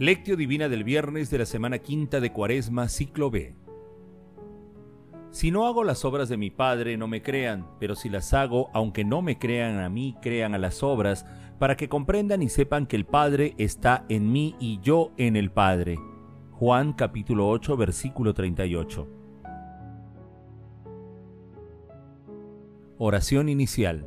Lectio Divina del viernes de la semana quinta de Cuaresma, ciclo B. Si no hago las obras de mi Padre, no me crean, pero si las hago, aunque no me crean a mí, crean a las obras, para que comprendan y sepan que el Padre está en mí y yo en el Padre. Juan capítulo 8, versículo 38. Oración inicial.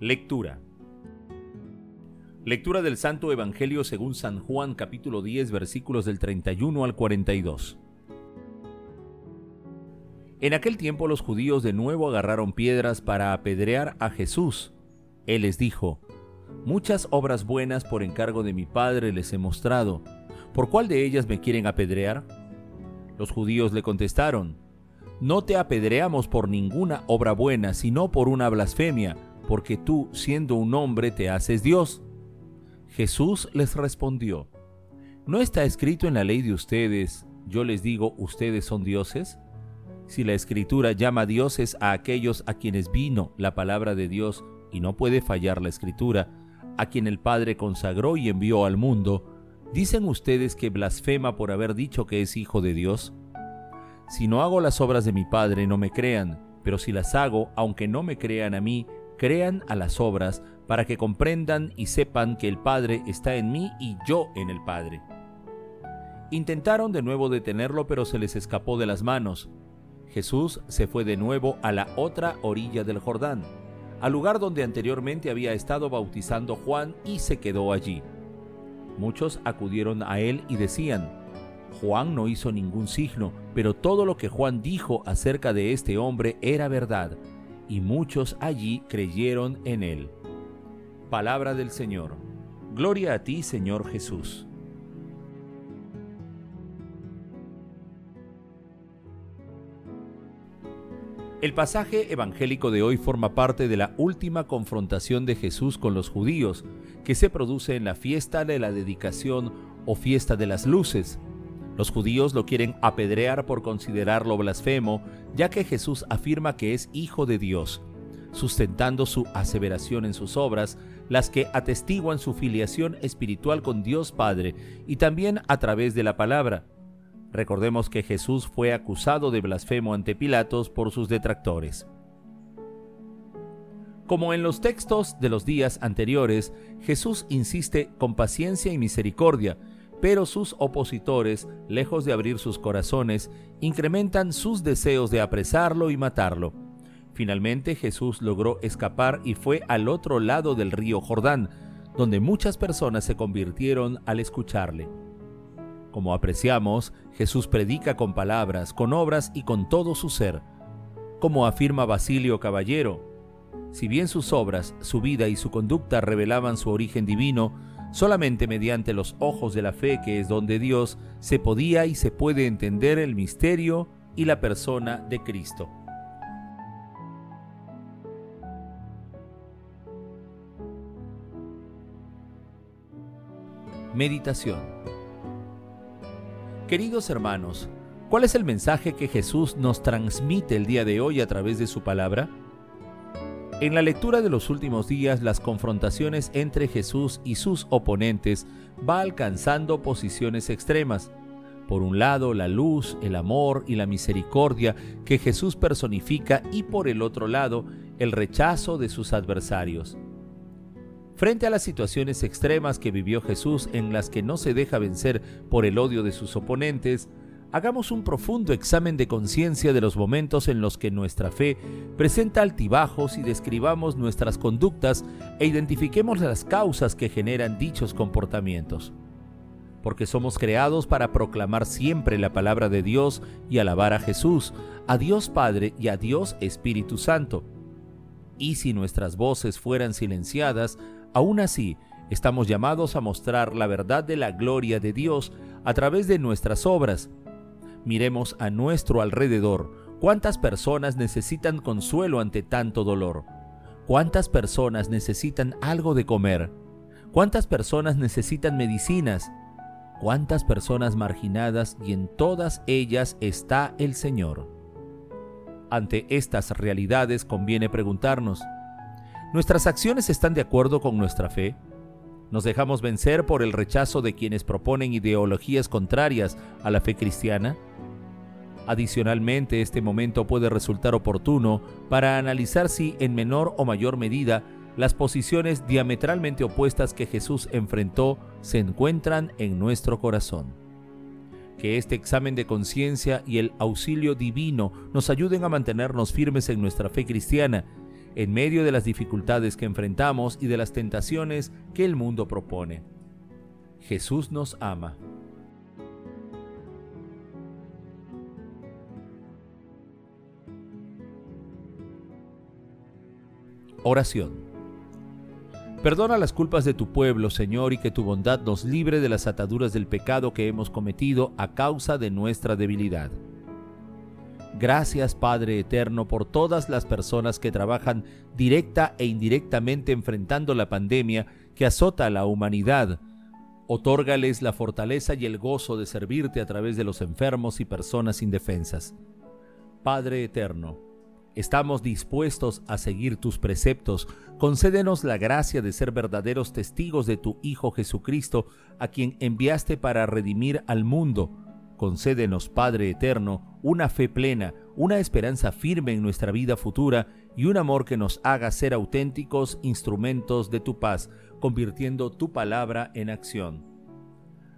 Lectura. Lectura del Santo Evangelio según San Juan capítulo 10 versículos del 31 al 42. En aquel tiempo los judíos de nuevo agarraron piedras para apedrear a Jesús. Él les dijo, Muchas obras buenas por encargo de mi Padre les he mostrado. ¿Por cuál de ellas me quieren apedrear? Los judíos le contestaron, No te apedreamos por ninguna obra buena, sino por una blasfemia porque tú, siendo un hombre, te haces Dios. Jesús les respondió, ¿no está escrito en la ley de ustedes, yo les digo, ustedes son dioses? Si la escritura llama dioses a aquellos a quienes vino la palabra de Dios, y no puede fallar la escritura, a quien el Padre consagró y envió al mundo, ¿dicen ustedes que blasfema por haber dicho que es hijo de Dios? Si no hago las obras de mi Padre, no me crean, pero si las hago, aunque no me crean a mí, crean a las obras para que comprendan y sepan que el Padre está en mí y yo en el Padre. Intentaron de nuevo detenerlo, pero se les escapó de las manos. Jesús se fue de nuevo a la otra orilla del Jordán, al lugar donde anteriormente había estado bautizando Juan y se quedó allí. Muchos acudieron a él y decían, Juan no hizo ningún signo, pero todo lo que Juan dijo acerca de este hombre era verdad y muchos allí creyeron en él. Palabra del Señor. Gloria a ti, Señor Jesús. El pasaje evangélico de hoy forma parte de la última confrontación de Jesús con los judíos, que se produce en la fiesta de la dedicación o fiesta de las luces, los judíos lo quieren apedrear por considerarlo blasfemo, ya que Jesús afirma que es hijo de Dios, sustentando su aseveración en sus obras, las que atestiguan su filiación espiritual con Dios Padre y también a través de la palabra. Recordemos que Jesús fue acusado de blasfemo ante Pilatos por sus detractores. Como en los textos de los días anteriores, Jesús insiste con paciencia y misericordia, pero sus opositores, lejos de abrir sus corazones, incrementan sus deseos de apresarlo y matarlo. Finalmente Jesús logró escapar y fue al otro lado del río Jordán, donde muchas personas se convirtieron al escucharle. Como apreciamos, Jesús predica con palabras, con obras y con todo su ser. Como afirma Basilio Caballero, si bien sus obras, su vida y su conducta revelaban su origen divino, Solamente mediante los ojos de la fe, que es donde Dios, se podía y se puede entender el misterio y la persona de Cristo. Meditación Queridos hermanos, ¿cuál es el mensaje que Jesús nos transmite el día de hoy a través de su palabra? En la lectura de los últimos días, las confrontaciones entre Jesús y sus oponentes va alcanzando posiciones extremas. Por un lado, la luz, el amor y la misericordia que Jesús personifica y por el otro lado, el rechazo de sus adversarios. Frente a las situaciones extremas que vivió Jesús en las que no se deja vencer por el odio de sus oponentes, hagamos un profundo examen de conciencia de los momentos en los que nuestra fe presenta altibajos y describamos nuestras conductas e identifiquemos las causas que generan dichos comportamientos. Porque somos creados para proclamar siempre la palabra de Dios y alabar a Jesús, a Dios Padre y a Dios Espíritu Santo. Y si nuestras voces fueran silenciadas, aún así Estamos llamados a mostrar la verdad de la gloria de Dios a través de nuestras obras. Miremos a nuestro alrededor cuántas personas necesitan consuelo ante tanto dolor. ¿Cuántas personas necesitan algo de comer? ¿Cuántas personas necesitan medicinas? ¿Cuántas personas marginadas y en todas ellas está el Señor? Ante estas realidades conviene preguntarnos, ¿nuestras acciones están de acuerdo con nuestra fe? ¿Nos dejamos vencer por el rechazo de quienes proponen ideologías contrarias a la fe cristiana? Adicionalmente, este momento puede resultar oportuno para analizar si, en menor o mayor medida, las posiciones diametralmente opuestas que Jesús enfrentó se encuentran en nuestro corazón. Que este examen de conciencia y el auxilio divino nos ayuden a mantenernos firmes en nuestra fe cristiana en medio de las dificultades que enfrentamos y de las tentaciones que el mundo propone. Jesús nos ama. Oración. Perdona las culpas de tu pueblo, Señor, y que tu bondad nos libre de las ataduras del pecado que hemos cometido a causa de nuestra debilidad. Gracias Padre Eterno por todas las personas que trabajan directa e indirectamente enfrentando la pandemia que azota a la humanidad. Otórgales la fortaleza y el gozo de servirte a través de los enfermos y personas indefensas. Padre Eterno, estamos dispuestos a seguir tus preceptos. Concédenos la gracia de ser verdaderos testigos de tu Hijo Jesucristo, a quien enviaste para redimir al mundo Concédenos, Padre Eterno, una fe plena, una esperanza firme en nuestra vida futura y un amor que nos haga ser auténticos instrumentos de tu paz, convirtiendo tu palabra en acción.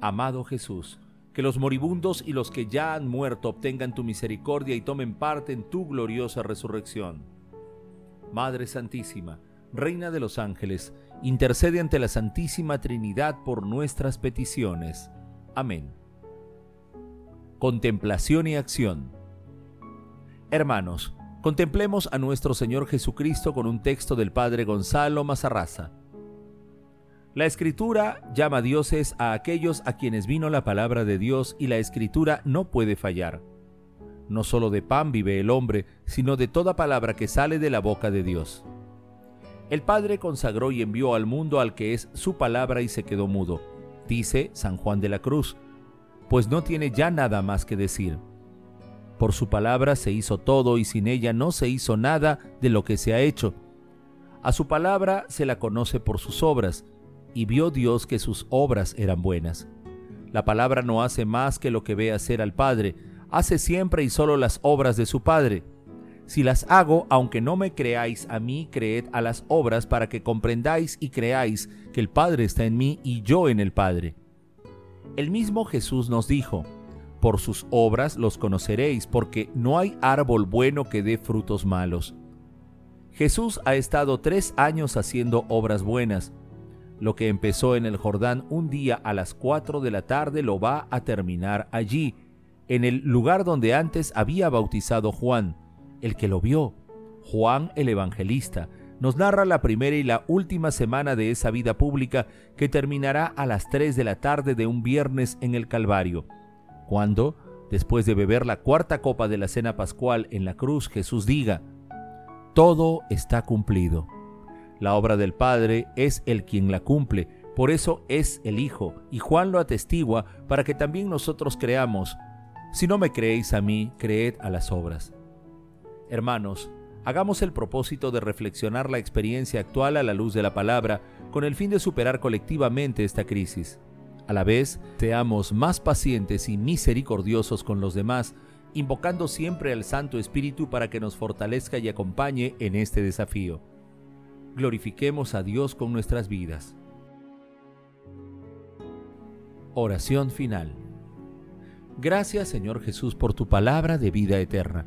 Amado Jesús, que los moribundos y los que ya han muerto obtengan tu misericordia y tomen parte en tu gloriosa resurrección. Madre Santísima, Reina de los ángeles, intercede ante la Santísima Trinidad por nuestras peticiones. Amén contemplación y acción. Hermanos, contemplemos a nuestro Señor Jesucristo con un texto del Padre Gonzalo Mazarraza. La Escritura llama a dioses a aquellos a quienes vino la palabra de Dios y la Escritura no puede fallar. No solo de pan vive el hombre, sino de toda palabra que sale de la boca de Dios. El Padre consagró y envió al mundo al que es su palabra y se quedó mudo, dice San Juan de la Cruz, pues no tiene ya nada más que decir. Por su palabra se hizo todo y sin ella no se hizo nada de lo que se ha hecho. A su palabra se la conoce por sus obras, y vio Dios que sus obras eran buenas. La palabra no hace más que lo que ve hacer al Padre, hace siempre y solo las obras de su Padre. Si las hago, aunque no me creáis a mí, creed a las obras para que comprendáis y creáis que el Padre está en mí y yo en el Padre. El mismo Jesús nos dijo, por sus obras los conoceréis, porque no hay árbol bueno que dé frutos malos. Jesús ha estado tres años haciendo obras buenas. Lo que empezó en el Jordán un día a las cuatro de la tarde lo va a terminar allí, en el lugar donde antes había bautizado Juan, el que lo vio. Juan el Evangelista, nos narra la primera y la última semana de esa vida pública que terminará a las 3 de la tarde de un viernes en el Calvario, cuando, después de beber la cuarta copa de la cena pascual en la cruz, Jesús diga, todo está cumplido. La obra del Padre es el quien la cumple, por eso es el Hijo, y Juan lo atestigua para que también nosotros creamos. Si no me creéis a mí, creed a las obras. Hermanos, hagamos el propósito de reflexionar la experiencia actual a la luz de la palabra con el fin de superar colectivamente esta crisis. A la vez, seamos más pacientes y misericordiosos con los demás, invocando siempre al Santo Espíritu para que nos fortalezca y acompañe en este desafío. Glorifiquemos a Dios con nuestras vidas. Oración final. Gracias Señor Jesús por tu palabra de vida eterna